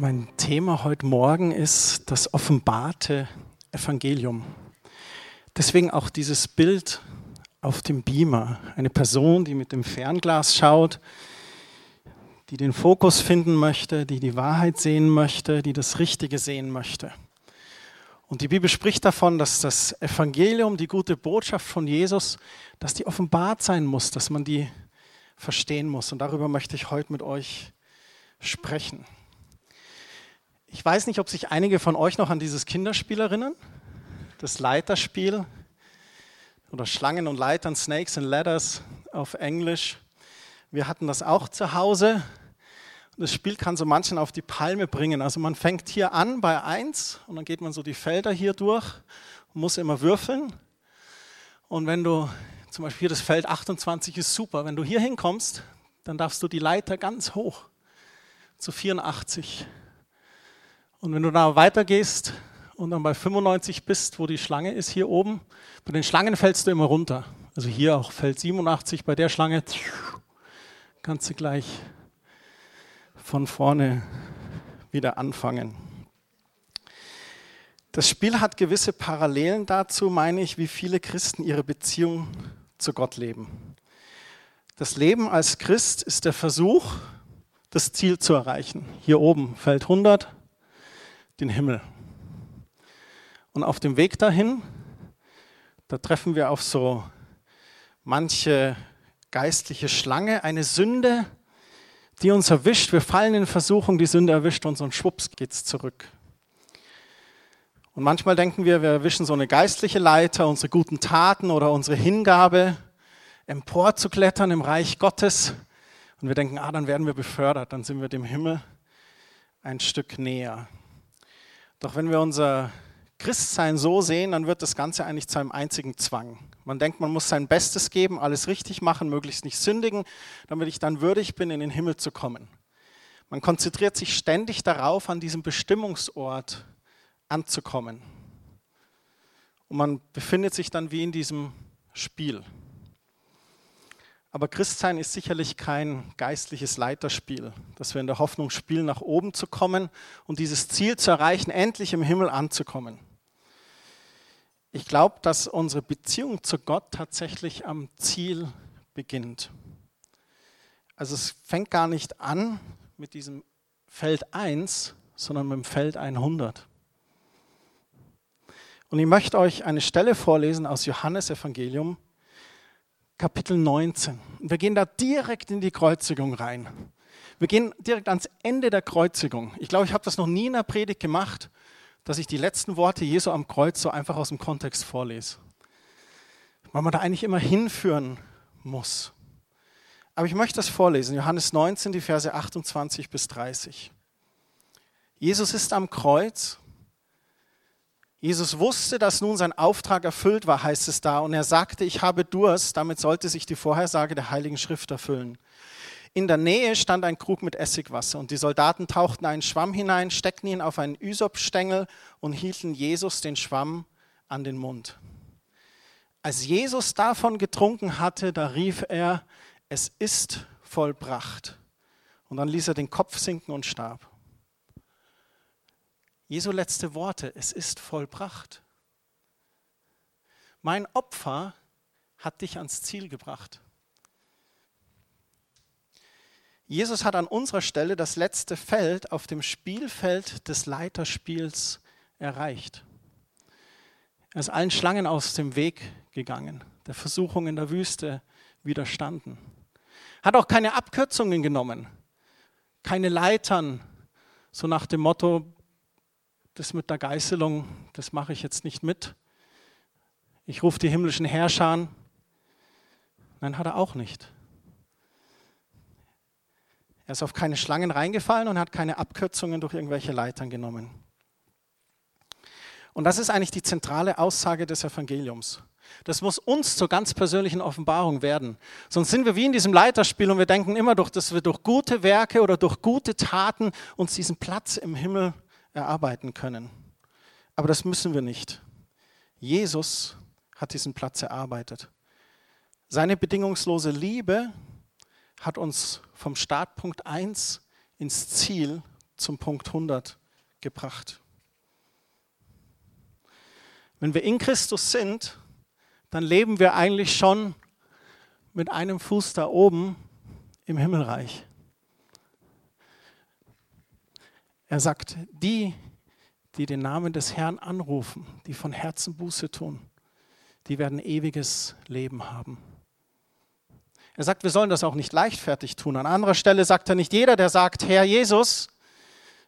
Mein Thema heute Morgen ist das offenbarte Evangelium. Deswegen auch dieses Bild auf dem Beamer. Eine Person, die mit dem Fernglas schaut, die den Fokus finden möchte, die die Wahrheit sehen möchte, die das Richtige sehen möchte. Und die Bibel spricht davon, dass das Evangelium, die gute Botschaft von Jesus, dass die offenbart sein muss, dass man die verstehen muss. Und darüber möchte ich heute mit euch sprechen. Ich weiß nicht, ob sich einige von euch noch an dieses Kinderspiel erinnern, das Leiterspiel oder Schlangen und Leitern, Snakes and Ladders auf Englisch. Wir hatten das auch zu Hause. Das Spiel kann so manchen auf die Palme bringen. Also man fängt hier an bei 1 und dann geht man so die Felder hier durch und muss immer würfeln. Und wenn du zum Beispiel hier das Feld 28 ist super, wenn du hier hinkommst, dann darfst du die Leiter ganz hoch zu 84 und wenn du da weitergehst und dann bei 95 bist, wo die Schlange ist, hier oben, bei den Schlangen fällst du immer runter. Also hier auch Feld 87, bei der Schlange kannst du gleich von vorne wieder anfangen. Das Spiel hat gewisse Parallelen dazu, meine ich, wie viele Christen ihre Beziehung zu Gott leben. Das Leben als Christ ist der Versuch, das Ziel zu erreichen. Hier oben Feld 100, den Himmel. Und auf dem Weg dahin, da treffen wir auf so manche geistliche Schlange, eine Sünde, die uns erwischt. Wir fallen in Versuchung, die Sünde erwischt uns und schwupps geht's zurück. Und manchmal denken wir, wir erwischen so eine geistliche Leiter, unsere guten Taten oder unsere Hingabe, emporzuklettern im Reich Gottes. Und wir denken, ah, dann werden wir befördert, dann sind wir dem Himmel ein Stück näher. Doch wenn wir unser Christsein so sehen, dann wird das Ganze eigentlich zu einem einzigen Zwang. Man denkt, man muss sein Bestes geben, alles richtig machen, möglichst nicht sündigen, damit ich dann würdig bin, in den Himmel zu kommen. Man konzentriert sich ständig darauf, an diesem Bestimmungsort anzukommen. Und man befindet sich dann wie in diesem Spiel. Aber Christsein ist sicherlich kein geistliches Leiterspiel, dass wir in der Hoffnung spielen, nach oben zu kommen und dieses Ziel zu erreichen, endlich im Himmel anzukommen. Ich glaube, dass unsere Beziehung zu Gott tatsächlich am Ziel beginnt. Also es fängt gar nicht an mit diesem Feld 1, sondern mit dem Feld 100. Und ich möchte euch eine Stelle vorlesen aus Johannes Evangelium, Kapitel 19. Wir gehen da direkt in die Kreuzigung rein. Wir gehen direkt ans Ende der Kreuzigung. Ich glaube, ich habe das noch nie in der Predigt gemacht, dass ich die letzten Worte Jesu am Kreuz so einfach aus dem Kontext vorlese. Weil man da eigentlich immer hinführen muss. Aber ich möchte das vorlesen. Johannes 19, die Verse 28 bis 30. Jesus ist am Kreuz Jesus wusste, dass nun sein Auftrag erfüllt war, heißt es da, und er sagte, ich habe Durst, damit sollte sich die Vorhersage der Heiligen Schrift erfüllen. In der Nähe stand ein Krug mit Essigwasser und die Soldaten tauchten einen Schwamm hinein, steckten ihn auf einen Ysopstängel und hielten Jesus den Schwamm an den Mund. Als Jesus davon getrunken hatte, da rief er, es ist vollbracht. Und dann ließ er den Kopf sinken und starb. Jesu letzte Worte, es ist vollbracht. Mein Opfer hat dich ans Ziel gebracht. Jesus hat an unserer Stelle das letzte Feld auf dem Spielfeld des Leiterspiels erreicht. Er ist allen Schlangen aus dem Weg gegangen, der Versuchung in der Wüste widerstanden. Hat auch keine Abkürzungen genommen, keine Leitern, so nach dem Motto, das mit der Geißelung, das mache ich jetzt nicht mit. Ich rufe die himmlischen Herrscher an. Nein, hat er auch nicht. Er ist auf keine Schlangen reingefallen und hat keine Abkürzungen durch irgendwelche Leitern genommen. Und das ist eigentlich die zentrale Aussage des Evangeliums. Das muss uns zur ganz persönlichen Offenbarung werden. Sonst sind wir wie in diesem Leiterspiel und wir denken immer, durch, dass wir durch gute Werke oder durch gute Taten uns diesen Platz im Himmel erarbeiten können. Aber das müssen wir nicht. Jesus hat diesen Platz erarbeitet. Seine bedingungslose Liebe hat uns vom Startpunkt 1 ins Ziel zum Punkt 100 gebracht. Wenn wir in Christus sind, dann leben wir eigentlich schon mit einem Fuß da oben im Himmelreich. Er sagt, die, die den Namen des Herrn anrufen, die von Herzen Buße tun, die werden ewiges Leben haben. Er sagt, wir sollen das auch nicht leichtfertig tun. An anderer Stelle sagt er, nicht jeder, der sagt, Herr Jesus,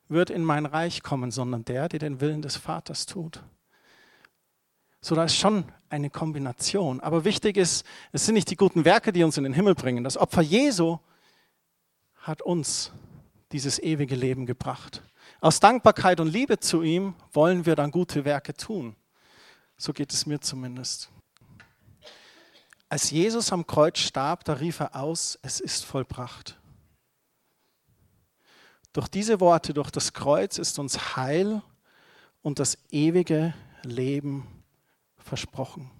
wird in mein Reich kommen, sondern der, der den Willen des Vaters tut. So, da ist schon eine Kombination. Aber wichtig ist, es sind nicht die guten Werke, die uns in den Himmel bringen. Das Opfer Jesu hat uns dieses ewige Leben gebracht. Aus Dankbarkeit und Liebe zu ihm wollen wir dann gute Werke tun. So geht es mir zumindest. Als Jesus am Kreuz starb, da rief er aus, es ist vollbracht. Durch diese Worte, durch das Kreuz ist uns Heil und das ewige Leben versprochen.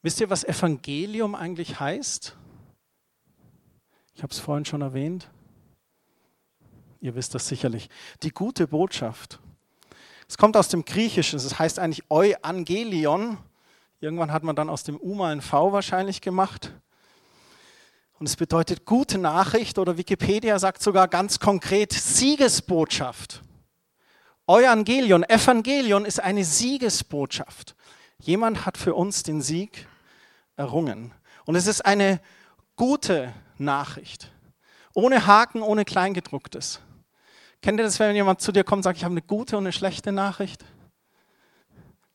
Wisst ihr, was Evangelium eigentlich heißt? Ich habe es vorhin schon erwähnt. Ihr wisst das sicherlich. Die gute Botschaft. Es kommt aus dem Griechischen, es heißt eigentlich Euangelion. Irgendwann hat man dann aus dem U mal ein V wahrscheinlich gemacht. Und es bedeutet gute Nachricht oder Wikipedia sagt sogar ganz konkret Siegesbotschaft. Evangelion, Evangelion ist eine Siegesbotschaft. Jemand hat für uns den Sieg errungen. Und es ist eine gute Nachricht. Ohne Haken, ohne Kleingedrucktes. Kennt ihr das, wenn jemand zu dir kommt und sagt, ich habe eine gute und eine schlechte Nachricht?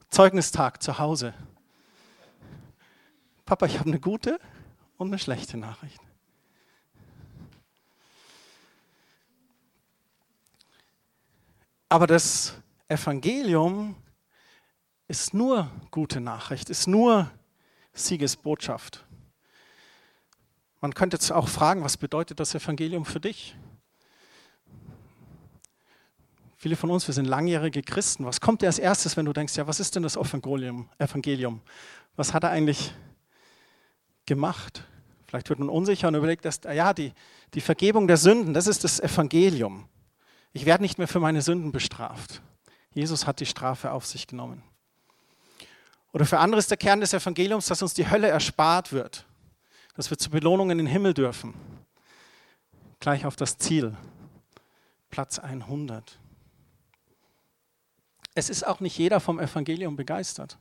Zeugnistag zu Hause. Papa, ich habe eine gute und eine schlechte Nachricht. Aber das Evangelium ist nur gute Nachricht, ist nur Siegesbotschaft. Man könnte jetzt auch fragen, was bedeutet das Evangelium für dich? Viele von uns, wir sind langjährige Christen. Was kommt dir als erstes, wenn du denkst, ja, was ist denn das Evangelium? Was hat er eigentlich gemacht? Vielleicht wird man unsicher und überlegt, dass, ja, die, die Vergebung der Sünden, das ist das Evangelium. Ich werde nicht mehr für meine Sünden bestraft. Jesus hat die Strafe auf sich genommen. Oder für andere ist der Kern des Evangeliums, dass uns die Hölle erspart wird, dass wir zur Belohnung in den Himmel dürfen. Gleich auf das Ziel, Platz 100. Es ist auch nicht jeder vom Evangelium begeistert.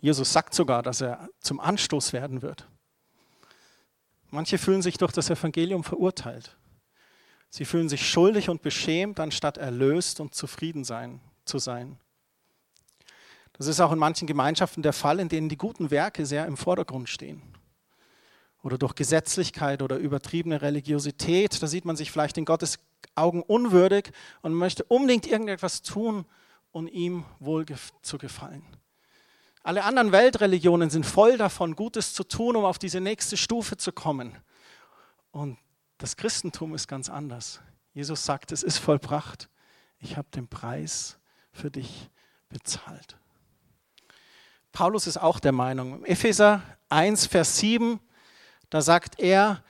Jesus sagt sogar, dass er zum Anstoß werden wird. Manche fühlen sich durch das Evangelium verurteilt. Sie fühlen sich schuldig und beschämt, anstatt erlöst und zufrieden sein, zu sein. Das ist auch in manchen Gemeinschaften der Fall, in denen die guten Werke sehr im Vordergrund stehen. Oder durch Gesetzlichkeit oder übertriebene Religiosität, da sieht man sich vielleicht in Gottes Augen unwürdig und möchte unbedingt irgendetwas tun, um ihm wohl zu gefallen. Alle anderen Weltreligionen sind voll davon, Gutes zu tun, um auf diese nächste Stufe zu kommen. Und das Christentum ist ganz anders. Jesus sagt, es ist vollbracht. Ich habe den Preis für dich bezahlt. Paulus ist auch der Meinung, Epheser 1, Vers 7, da sagt er,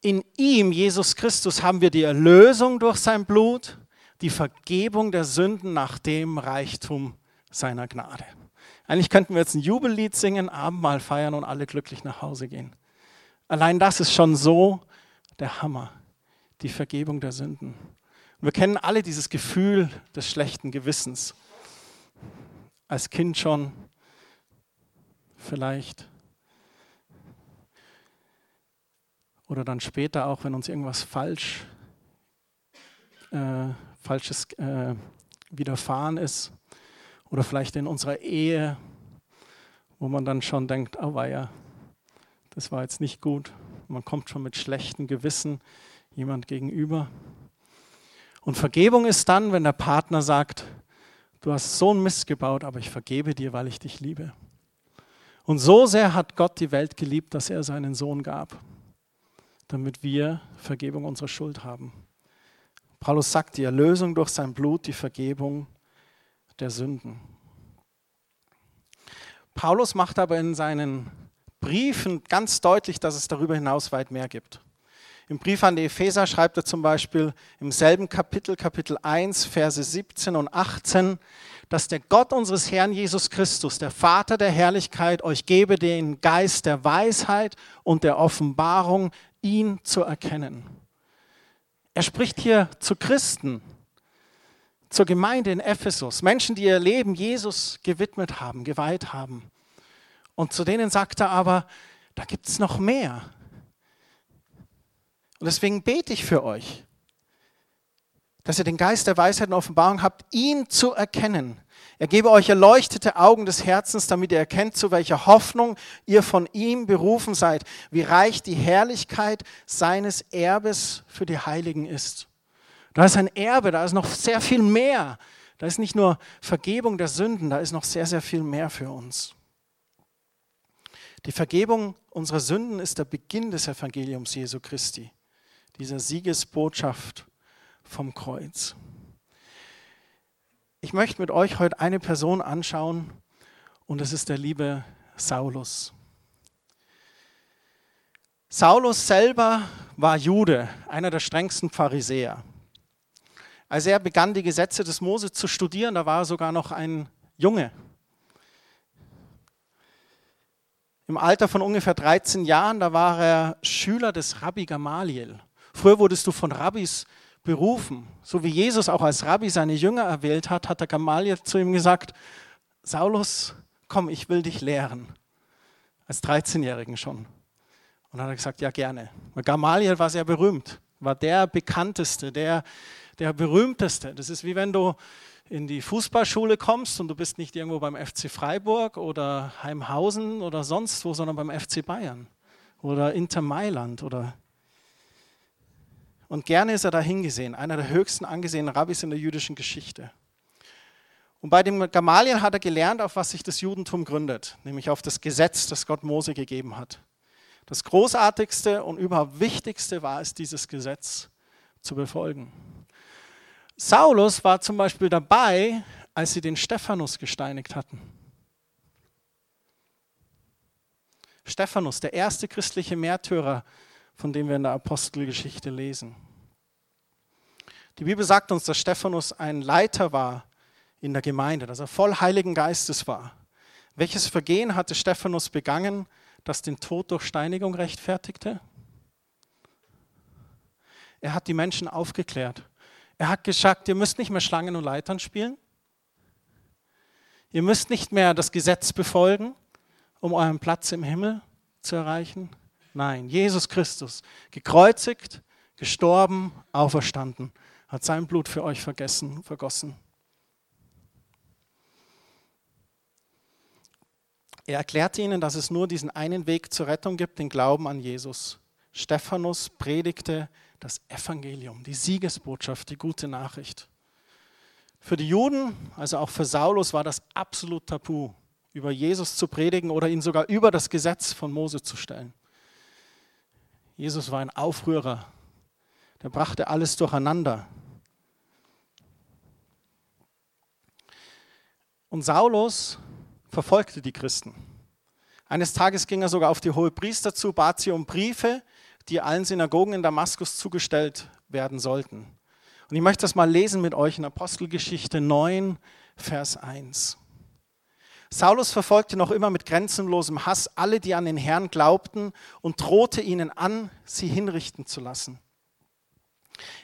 in ihm, Jesus Christus, haben wir die Erlösung durch sein Blut, die Vergebung der Sünden nach dem Reichtum seiner Gnade. Eigentlich könnten wir jetzt ein Jubellied singen, Abendmahl feiern und alle glücklich nach Hause gehen. Allein das ist schon so der Hammer, die Vergebung der Sünden. Wir kennen alle dieses Gefühl des schlechten Gewissens. Als Kind schon vielleicht. Oder dann später auch, wenn uns irgendwas falsch, äh, Falsches äh, widerfahren ist oder vielleicht in unserer Ehe, wo man dann schon denkt, oh weia, das war jetzt nicht gut. Man kommt schon mit schlechtem Gewissen jemand gegenüber. Und Vergebung ist dann, wenn der Partner sagt, du hast so einen Mist gebaut, aber ich vergebe dir, weil ich dich liebe. Und so sehr hat Gott die Welt geliebt, dass er seinen Sohn gab, damit wir Vergebung unserer Schuld haben. Paulus sagt, die Erlösung durch sein Blut, die Vergebung der Sünden. Paulus macht aber in seinen Briefen ganz deutlich, dass es darüber hinaus weit mehr gibt. Im Brief an die Epheser schreibt er zum Beispiel im selben Kapitel, Kapitel 1, Verse 17 und 18, dass der Gott unseres Herrn Jesus Christus, der Vater der Herrlichkeit, euch gebe den Geist der Weisheit und der Offenbarung, ihn zu erkennen. Er spricht hier zu Christen, zur Gemeinde in Ephesus, Menschen, die ihr Leben Jesus gewidmet haben, geweiht haben. Und zu denen sagt er aber, da gibt es noch mehr. Und deswegen bete ich für euch, dass ihr den Geist der Weisheit und Offenbarung habt, ihn zu erkennen. Er gebe euch erleuchtete Augen des Herzens, damit ihr erkennt, zu welcher Hoffnung ihr von ihm berufen seid, wie reich die Herrlichkeit seines Erbes für die Heiligen ist. Da ist ein Erbe, da ist noch sehr viel mehr. Da ist nicht nur Vergebung der Sünden, da ist noch sehr, sehr viel mehr für uns. Die Vergebung unserer Sünden ist der Beginn des Evangeliums Jesu Christi, dieser Siegesbotschaft vom Kreuz. Ich möchte mit euch heute eine Person anschauen und es ist der liebe Saulus. Saulus selber war Jude, einer der strengsten Pharisäer. Als er begann, die Gesetze des Mose zu studieren, da war er sogar noch ein Junge. Im Alter von ungefähr 13 Jahren, da war er Schüler des Rabbi Gamaliel. Früher wurdest du von Rabbis berufen. So wie Jesus auch als Rabbi seine Jünger erwählt hat, hat der Gamaliel zu ihm gesagt, Saulus, komm, ich will dich lehren. Als 13-Jährigen schon. Und dann hat er gesagt, ja gerne. Gamaliel war sehr berühmt, war der bekannteste, der, der berühmteste. Das ist wie wenn du in die Fußballschule kommst und du bist nicht irgendwo beim FC Freiburg oder Heimhausen oder sonst wo, sondern beim FC Bayern oder Inter Mailand oder und gerne ist er da hingesehen, einer der höchsten angesehenen Rabbis in der jüdischen Geschichte. Und bei dem Gamaliel hat er gelernt, auf was sich das Judentum gründet, nämlich auf das Gesetz, das Gott Mose gegeben hat. Das großartigste und überhaupt wichtigste war es, dieses Gesetz zu befolgen. Saulus war zum Beispiel dabei, als sie den Stephanus gesteinigt hatten. Stephanus, der erste christliche Märtyrer, von dem wir in der Apostelgeschichte lesen. Die Bibel sagt uns, dass Stephanus ein Leiter war in der Gemeinde, dass er voll Heiligen Geistes war. Welches Vergehen hatte Stephanus begangen, das den Tod durch Steinigung rechtfertigte? Er hat die Menschen aufgeklärt. Er hat gesagt, ihr müsst nicht mehr Schlangen und Leitern spielen. Ihr müsst nicht mehr das Gesetz befolgen, um euren Platz im Himmel zu erreichen. Nein, Jesus Christus, gekreuzigt, gestorben, auferstanden, hat sein Blut für euch vergessen, vergossen. Er erklärte ihnen, dass es nur diesen einen Weg zur Rettung gibt, den Glauben an Jesus. Stephanus predigte das Evangelium, die Siegesbotschaft, die gute Nachricht. Für die Juden, also auch für Saulus, war das absolut tabu, über Jesus zu predigen oder ihn sogar über das Gesetz von Mose zu stellen. Jesus war ein Aufrührer, der brachte alles durcheinander. Und Saulus verfolgte die Christen. Eines Tages ging er sogar auf die hohe Priester zu, bat sie um Briefe, die allen Synagogen in Damaskus zugestellt werden sollten. Und ich möchte das mal lesen mit euch in Apostelgeschichte 9, Vers 1. Saulus verfolgte noch immer mit grenzenlosem Hass alle, die an den Herrn glaubten und drohte ihnen an, sie hinrichten zu lassen.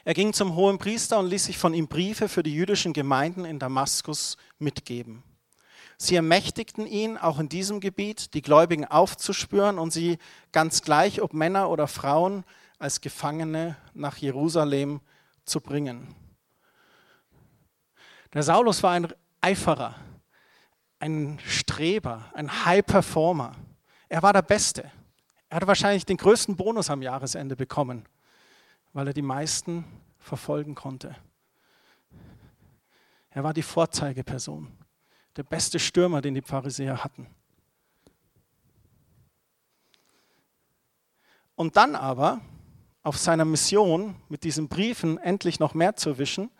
Er ging zum hohen Priester und ließ sich von ihm Briefe für die jüdischen Gemeinden in Damaskus mitgeben. Sie ermächtigten ihn, auch in diesem Gebiet die Gläubigen aufzuspüren und sie ganz gleich, ob Männer oder Frauen, als Gefangene nach Jerusalem zu bringen. Der Saulus war ein Eiferer, ein Streber, ein High Performer. Er war der Beste. Er hatte wahrscheinlich den größten Bonus am Jahresende bekommen, weil er die meisten verfolgen konnte. Er war die Vorzeigeperson der beste Stürmer, den die Pharisäer hatten. Und dann aber, auf seiner Mission, mit diesen Briefen endlich noch mehr zu wischen,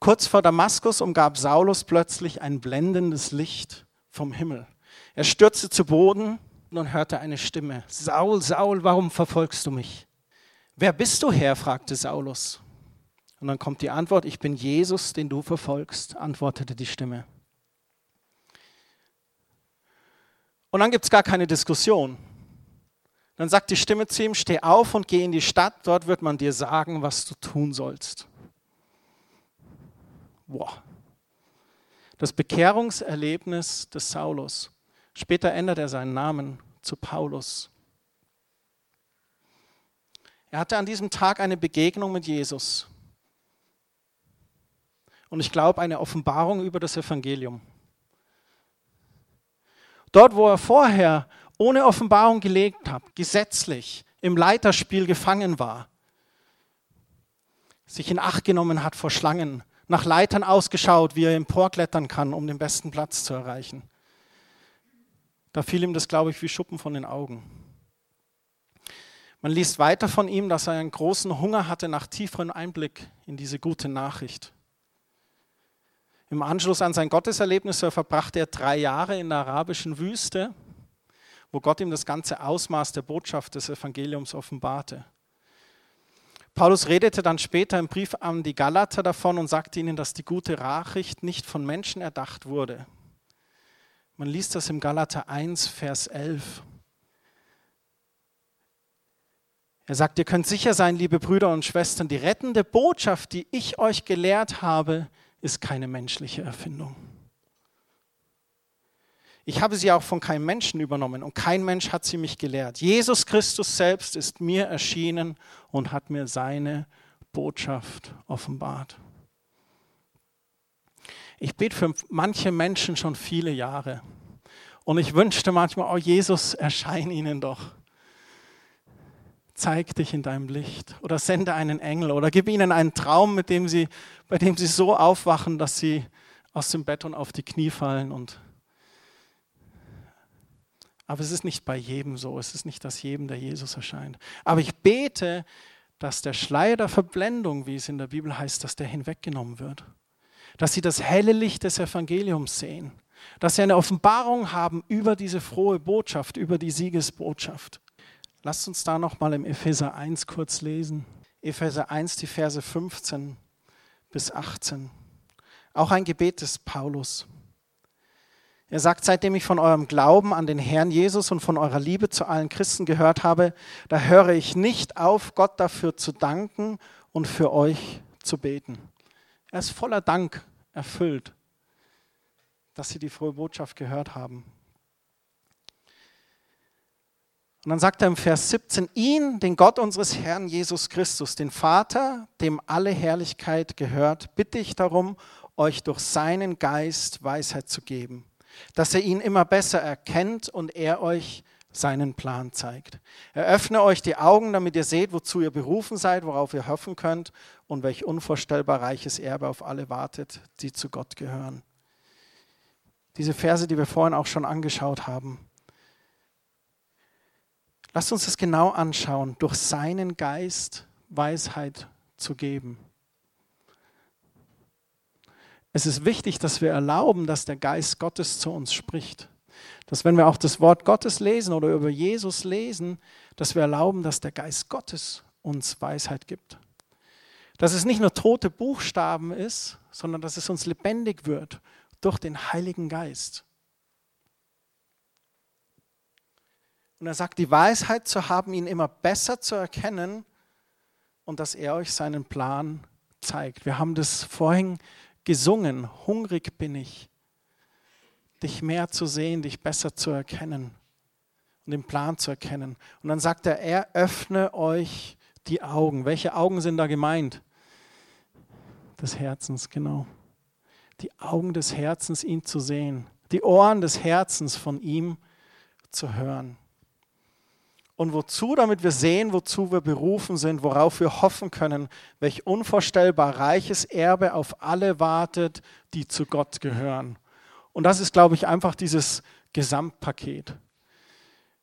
kurz vor Damaskus umgab Saulus plötzlich ein blendendes Licht vom Himmel. Er stürzte zu Boden und hörte eine Stimme. Saul, Saul, warum verfolgst du mich? Wer bist du, Herr? fragte Saulus. Und dann kommt die Antwort, ich bin Jesus, den du verfolgst, antwortete die Stimme. Und dann gibt es gar keine Diskussion. Dann sagt die Stimme zu ihm, steh auf und geh in die Stadt, dort wird man dir sagen, was du tun sollst. Boah. Das Bekehrungserlebnis des Saulus. Später ändert er seinen Namen zu Paulus. Er hatte an diesem Tag eine Begegnung mit Jesus. Und ich glaube, eine Offenbarung über das Evangelium. Dort, wo er vorher ohne Offenbarung gelebt hat, gesetzlich im Leiterspiel gefangen war, sich in Acht genommen hat vor Schlangen, nach Leitern ausgeschaut, wie er emporklettern kann, um den besten Platz zu erreichen. Da fiel ihm das, glaube ich, wie Schuppen von den Augen. Man liest weiter von ihm, dass er einen großen Hunger hatte nach tieferem Einblick in diese gute Nachricht. Im Anschluss an sein Gotteserlebnis verbrachte er drei Jahre in der arabischen Wüste, wo Gott ihm das ganze Ausmaß der Botschaft des Evangeliums offenbarte. Paulus redete dann später im Brief an die Galater davon und sagte ihnen, dass die gute Nachricht nicht von Menschen erdacht wurde. Man liest das im Galater 1, Vers 11. Er sagt, ihr könnt sicher sein, liebe Brüder und Schwestern, die rettende Botschaft, die ich euch gelehrt habe, ist keine menschliche Erfindung. Ich habe sie auch von keinem Menschen übernommen und kein Mensch hat sie mich gelehrt. Jesus Christus selbst ist mir erschienen und hat mir seine Botschaft offenbart. Ich bete für manche Menschen schon viele Jahre und ich wünschte manchmal, oh Jesus, erscheine ihnen doch zeig dich in deinem Licht oder sende einen Engel oder gib ihnen einen Traum, mit dem sie, bei dem sie so aufwachen, dass sie aus dem Bett und auf die Knie fallen. Und Aber es ist nicht bei jedem so, es ist nicht, dass jedem der Jesus erscheint. Aber ich bete, dass der Schleier der Verblendung, wie es in der Bibel heißt, dass der hinweggenommen wird. Dass sie das helle Licht des Evangeliums sehen. Dass sie eine Offenbarung haben über diese frohe Botschaft, über die Siegesbotschaft. Lasst uns da nochmal im Epheser 1 kurz lesen. Epheser 1, die Verse 15 bis 18. Auch ein Gebet des Paulus. Er sagt, seitdem ich von eurem Glauben an den Herrn Jesus und von eurer Liebe zu allen Christen gehört habe, da höre ich nicht auf, Gott dafür zu danken und für euch zu beten. Er ist voller Dank erfüllt, dass sie die frohe Botschaft gehört haben. Und dann sagt er im Vers 17, ihn, den Gott unseres Herrn Jesus Christus, den Vater, dem alle Herrlichkeit gehört, bitte ich darum, euch durch seinen Geist Weisheit zu geben, dass er ihn immer besser erkennt und er euch seinen Plan zeigt. Eröffne euch die Augen, damit ihr seht, wozu ihr berufen seid, worauf ihr hoffen könnt und welch unvorstellbar reiches Erbe auf alle wartet, die zu Gott gehören. Diese Verse, die wir vorhin auch schon angeschaut haben. Lasst uns das genau anschauen, durch seinen Geist Weisheit zu geben. Es ist wichtig, dass wir erlauben, dass der Geist Gottes zu uns spricht. Dass wenn wir auch das Wort Gottes lesen oder über Jesus lesen, dass wir erlauben, dass der Geist Gottes uns Weisheit gibt. Dass es nicht nur tote Buchstaben ist, sondern dass es uns lebendig wird durch den Heiligen Geist. Und er sagt, die Weisheit zu haben, ihn immer besser zu erkennen und dass er euch seinen Plan zeigt. Wir haben das vorhin gesungen, hungrig bin ich, dich mehr zu sehen, dich besser zu erkennen und den Plan zu erkennen. Und dann sagt er, er öffne euch die Augen. Welche Augen sind da gemeint? Des Herzens, genau. Die Augen des Herzens, ihn zu sehen. Die Ohren des Herzens von ihm zu hören. Und wozu? Damit wir sehen, wozu wir berufen sind, worauf wir hoffen können, welch unvorstellbar reiches Erbe auf alle wartet, die zu Gott gehören. Und das ist, glaube ich, einfach dieses Gesamtpaket.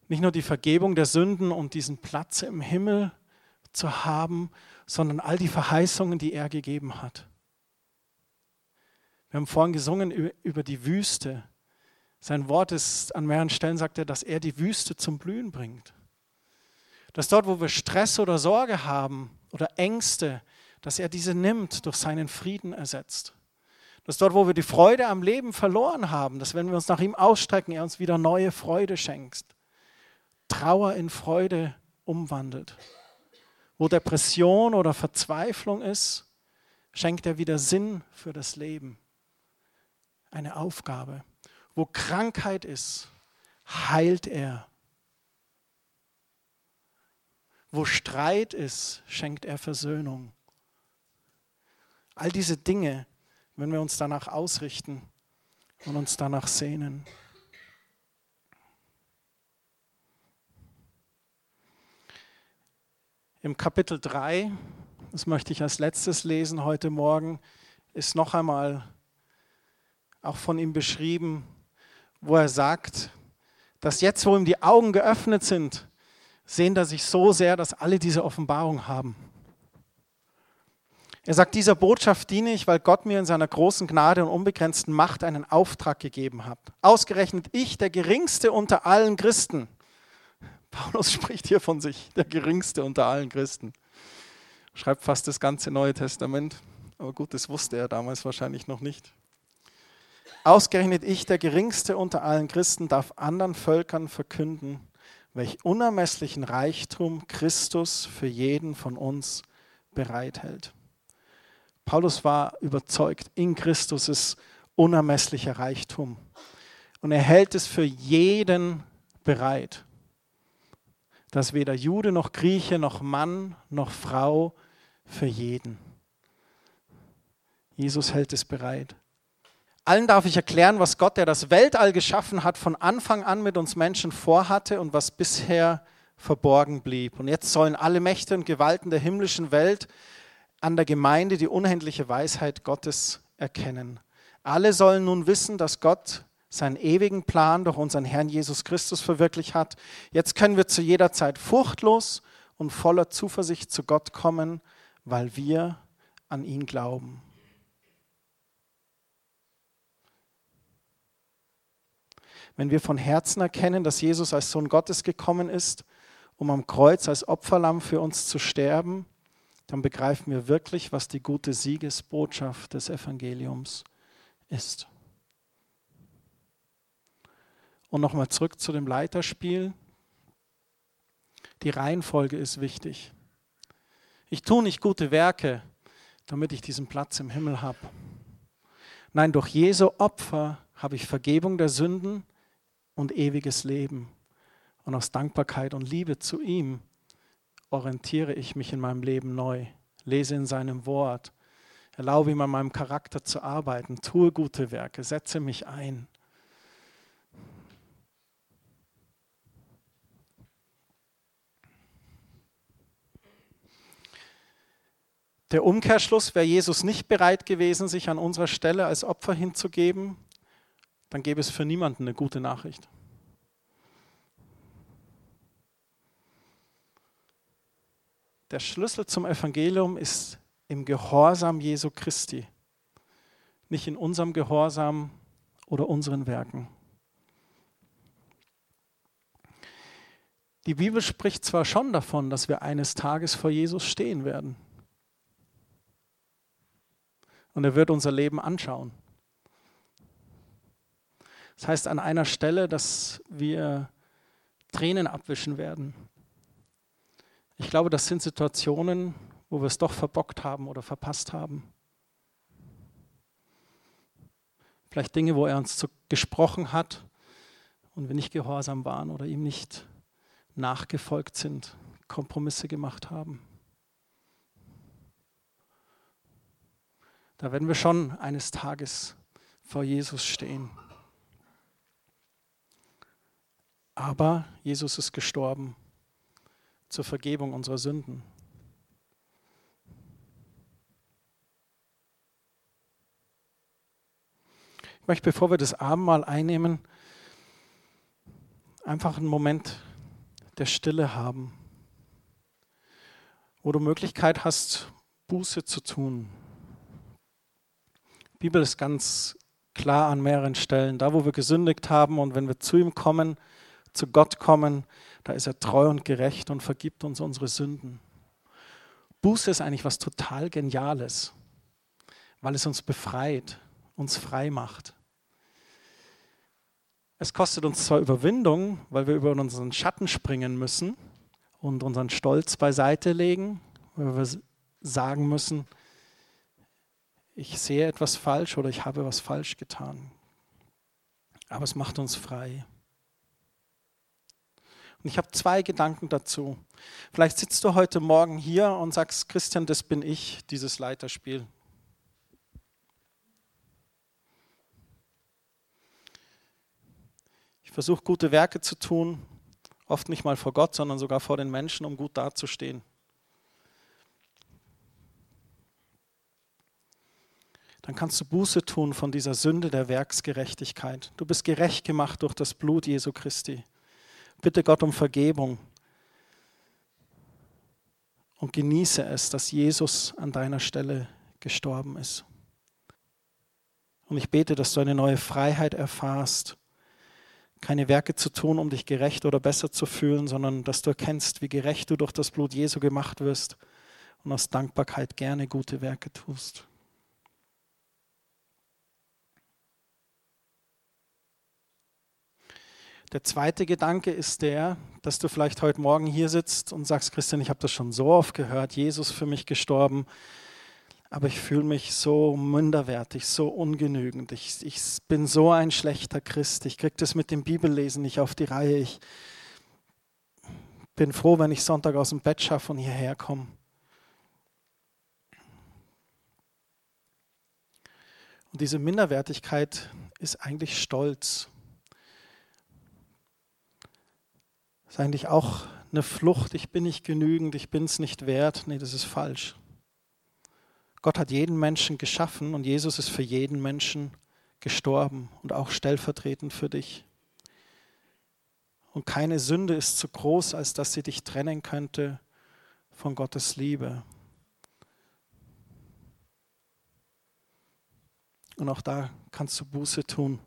Nicht nur die Vergebung der Sünden und diesen Platz im Himmel zu haben, sondern all die Verheißungen, die er gegeben hat. Wir haben vorhin gesungen über die Wüste. Sein Wort ist an mehreren Stellen, sagt er, dass er die Wüste zum Blühen bringt Dass dort, wo wir Stress oder Sorge haben oder Ängste, dass er diese nimmt, durch seinen Frieden ersetzt. Dass dort, wo wir die Freude am Leben verloren haben, dass wenn wir uns nach ihm ausstrecken, er uns wieder neue Freude schenkt. Trauer in Freude umwandelt. Wo Depression oder Verzweiflung ist, schenkt er wieder Sinn für das Leben. Eine Aufgabe. Wo Krankheit ist, heilt er. Wo Streit ist, schenkt er Versöhnung. All diese Dinge, wenn wir uns danach ausrichten und uns danach sehnen. Im Kapitel 3, das möchte ich als letztes lesen heute Morgen, ist noch einmal auch von ihm beschrieben, wo er sagt, dass jetzt, wo ihm die Augen geöffnet sind, sehen er sich so sehr, dass alle diese Offenbarung haben. Er sagt, dieser Botschaft diene ich, weil Gott mir in seiner großen Gnade und unbegrenzten Macht einen Auftrag gegeben hat. Ausgerechnet ich, der geringste unter allen Christen. Paulus spricht hier von sich, der geringste unter allen Christen. Schreibt fast das ganze Neue Testament. Aber gut, das wusste er damals wahrscheinlich noch nicht. Ausgerechnet ich, der geringste unter allen Christen, darf anderen Völkern verkünden, welch unermesslichen Reichtum Christus für jeden von uns bereithält. Paulus war überzeugt, in Christus ist unermesslicher Reichtum. Und er hält es für jeden bereit, dass weder Jude noch Grieche noch Mann noch Frau für jeden. Jesus hält es bereit. Allen darf ich erklären, was Gott, der das Weltall geschaffen hat, von Anfang an mit uns Menschen vorhatte und was bisher verborgen blieb. Und jetzt sollen alle Mächte und Gewalten der himmlischen Welt an der Gemeinde die unendliche Weisheit Gottes erkennen. Alle sollen nun wissen, dass Gott seinen ewigen Plan durch unseren Herrn Jesus Christus verwirklicht hat. Jetzt können wir zu jeder Zeit furchtlos und voller Zuversicht zu Gott kommen, weil wir an ihn glauben. Wenn wir von Herzen erkennen, dass Jesus als Sohn Gottes gekommen ist, um am Kreuz als Opferlamm für uns zu sterben, dann begreifen wir wirklich, was die gute Siegesbotschaft des Evangeliums ist. Und nochmal zurück zu dem Leiterspiel. Die Reihenfolge ist wichtig. Ich tue nicht gute Werke, damit ich diesen Platz im Himmel habe. Nein, durch Jesu Opfer habe ich Vergebung der Sünden und ewiges Leben. Und aus Dankbarkeit und Liebe zu ihm orientiere ich mich in meinem Leben neu, lese in seinem Wort, erlaube ihm an meinem Charakter zu arbeiten, tue gute Werke, setze mich ein. Der Umkehrschluss, wäre Jesus nicht bereit gewesen, sich an unserer Stelle als Opfer hinzugeben, dann gäbe es für niemanden eine gute Nachricht. Der Schlüssel zum Evangelium ist im Gehorsam Jesu Christi, nicht in unserem Gehorsam oder unseren Werken. Die Bibel spricht zwar schon davon, dass wir eines Tages vor Jesus stehen werden. Und er wird unser Leben anschauen. Das heißt an einer Stelle, dass wir Tränen abwischen werden. Ich glaube, das sind Situationen, wo wir es doch verbockt haben oder verpasst haben. Vielleicht Dinge, wo er uns zu gesprochen hat und wir nicht gehorsam waren oder ihm nicht nachgefolgt sind, Kompromisse gemacht haben. Da werden wir schon eines Tages vor Jesus stehen. Aber Jesus ist gestorben zur Vergebung unserer Sünden. Ich möchte, bevor wir das Abendmahl einnehmen, einfach einen Moment der Stille haben, wo du Möglichkeit hast, Buße zu tun. Die Bibel ist ganz klar an mehreren Stellen, da wo wir gesündigt haben und wenn wir zu ihm kommen, zu Gott kommen, Da ist er treu und gerecht und vergibt uns unsere Sünden. Buße ist eigentlich was total Geniales, weil es uns befreit, uns frei macht. Es kostet uns zwar Überwindung, weil wir über unseren Schatten springen müssen und unseren Stolz beiseite legen, weil wir sagen müssen, ich sehe etwas falsch oder ich habe was falsch getan. Aber es macht uns frei. Und ich habe zwei Gedanken dazu. Vielleicht sitzt du heute Morgen hier und sagst, Christian, das bin ich, dieses Leiterspiel. Ich versuche gute Werke zu tun, oft nicht mal vor Gott, sondern sogar vor den Menschen, um gut dazustehen. Dann kannst du Buße tun von dieser Sünde der Werksgerechtigkeit. Du bist gerecht gemacht durch das Blut Jesu Christi. Bitte Gott um Vergebung und genieße es, dass Jesus an deiner Stelle gestorben ist. Und ich bete, dass du eine neue Freiheit erfahrst, keine Werke zu tun, um dich gerecht oder besser zu fühlen, sondern dass du erkennst, wie gerecht du durch das Blut Jesu gemacht wirst und aus Dankbarkeit gerne gute Werke tust. Der zweite Gedanke ist der, dass du vielleicht heute Morgen hier sitzt und sagst, Christian, ich habe das schon so oft gehört, Jesus für mich gestorben, aber ich fühle mich so minderwertig, so ungenügend. Ich, ich bin so ein schlechter Christ. Ich kriege das mit dem Bibellesen nicht auf die Reihe. Ich bin froh, wenn ich Sonntag aus dem Bett schaffe und hierher komme. Und diese Minderwertigkeit ist eigentlich Stolz. Ist eigentlich auch eine Flucht. Ich bin nicht genügend, ich bin es nicht wert. Nee, das ist falsch. Gott hat jeden Menschen geschaffen und Jesus ist für jeden Menschen gestorben und auch stellvertretend für dich. Und keine Sünde ist so groß, als dass sie dich trennen könnte von Gottes Liebe. Und auch da kannst du Buße tun.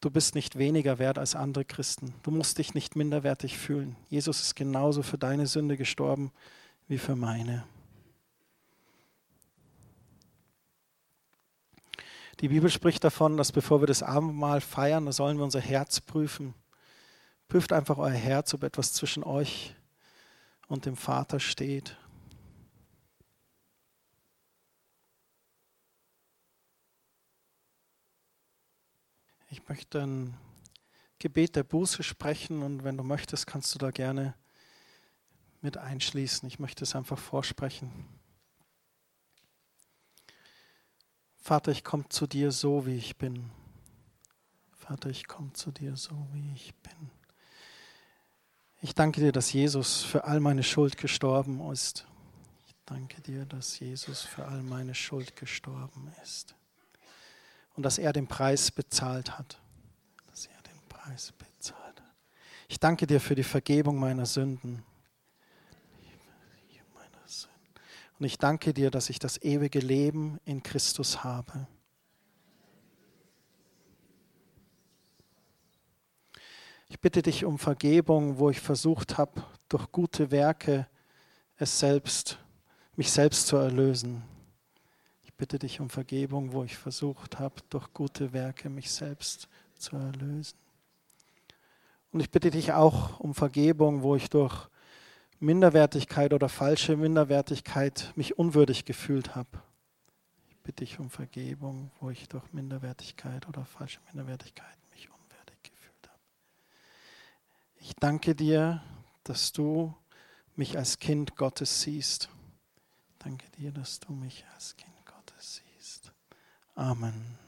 Du bist nicht weniger wert als andere Christen. Du musst dich nicht minderwertig fühlen. Jesus ist genauso für deine Sünde gestorben wie für meine. Die Bibel spricht davon, dass bevor wir das Abendmahl feiern, da sollen wir unser Herz prüfen. Prüft einfach euer Herz, ob etwas zwischen euch und dem Vater steht. Ich möchte ein Gebet der Buße sprechen und wenn du möchtest, kannst du da gerne mit einschließen. Ich möchte es einfach vorsprechen. Vater, ich komme zu dir so, wie ich bin. Vater, ich komme zu dir so, wie ich bin. Ich danke dir, dass Jesus für all meine Schuld gestorben ist. Ich danke dir, dass Jesus für all meine Schuld gestorben ist und dass er den Preis bezahlt hat. Dass er den Preis bezahlt hat. Ich danke dir für die Vergebung meiner Sünden. Und ich danke dir, dass ich das ewige Leben in Christus habe. Ich bitte dich um Vergebung, wo ich versucht habe, durch gute Werke es selbst, mich selbst zu erlösen bitte dich um Vergebung, wo ich versucht habe, durch gute Werke mich selbst zu erlösen. Und ich bitte dich auch um Vergebung, wo ich durch Minderwertigkeit oder falsche Minderwertigkeit mich unwürdig gefühlt habe. Ich bitte dich um Vergebung, wo ich durch Minderwertigkeit oder falsche Minderwertigkeit mich unwürdig gefühlt habe. Ich danke dir, dass du mich als Kind Gottes siehst. Danke dir, dass du mich als Kind Amen.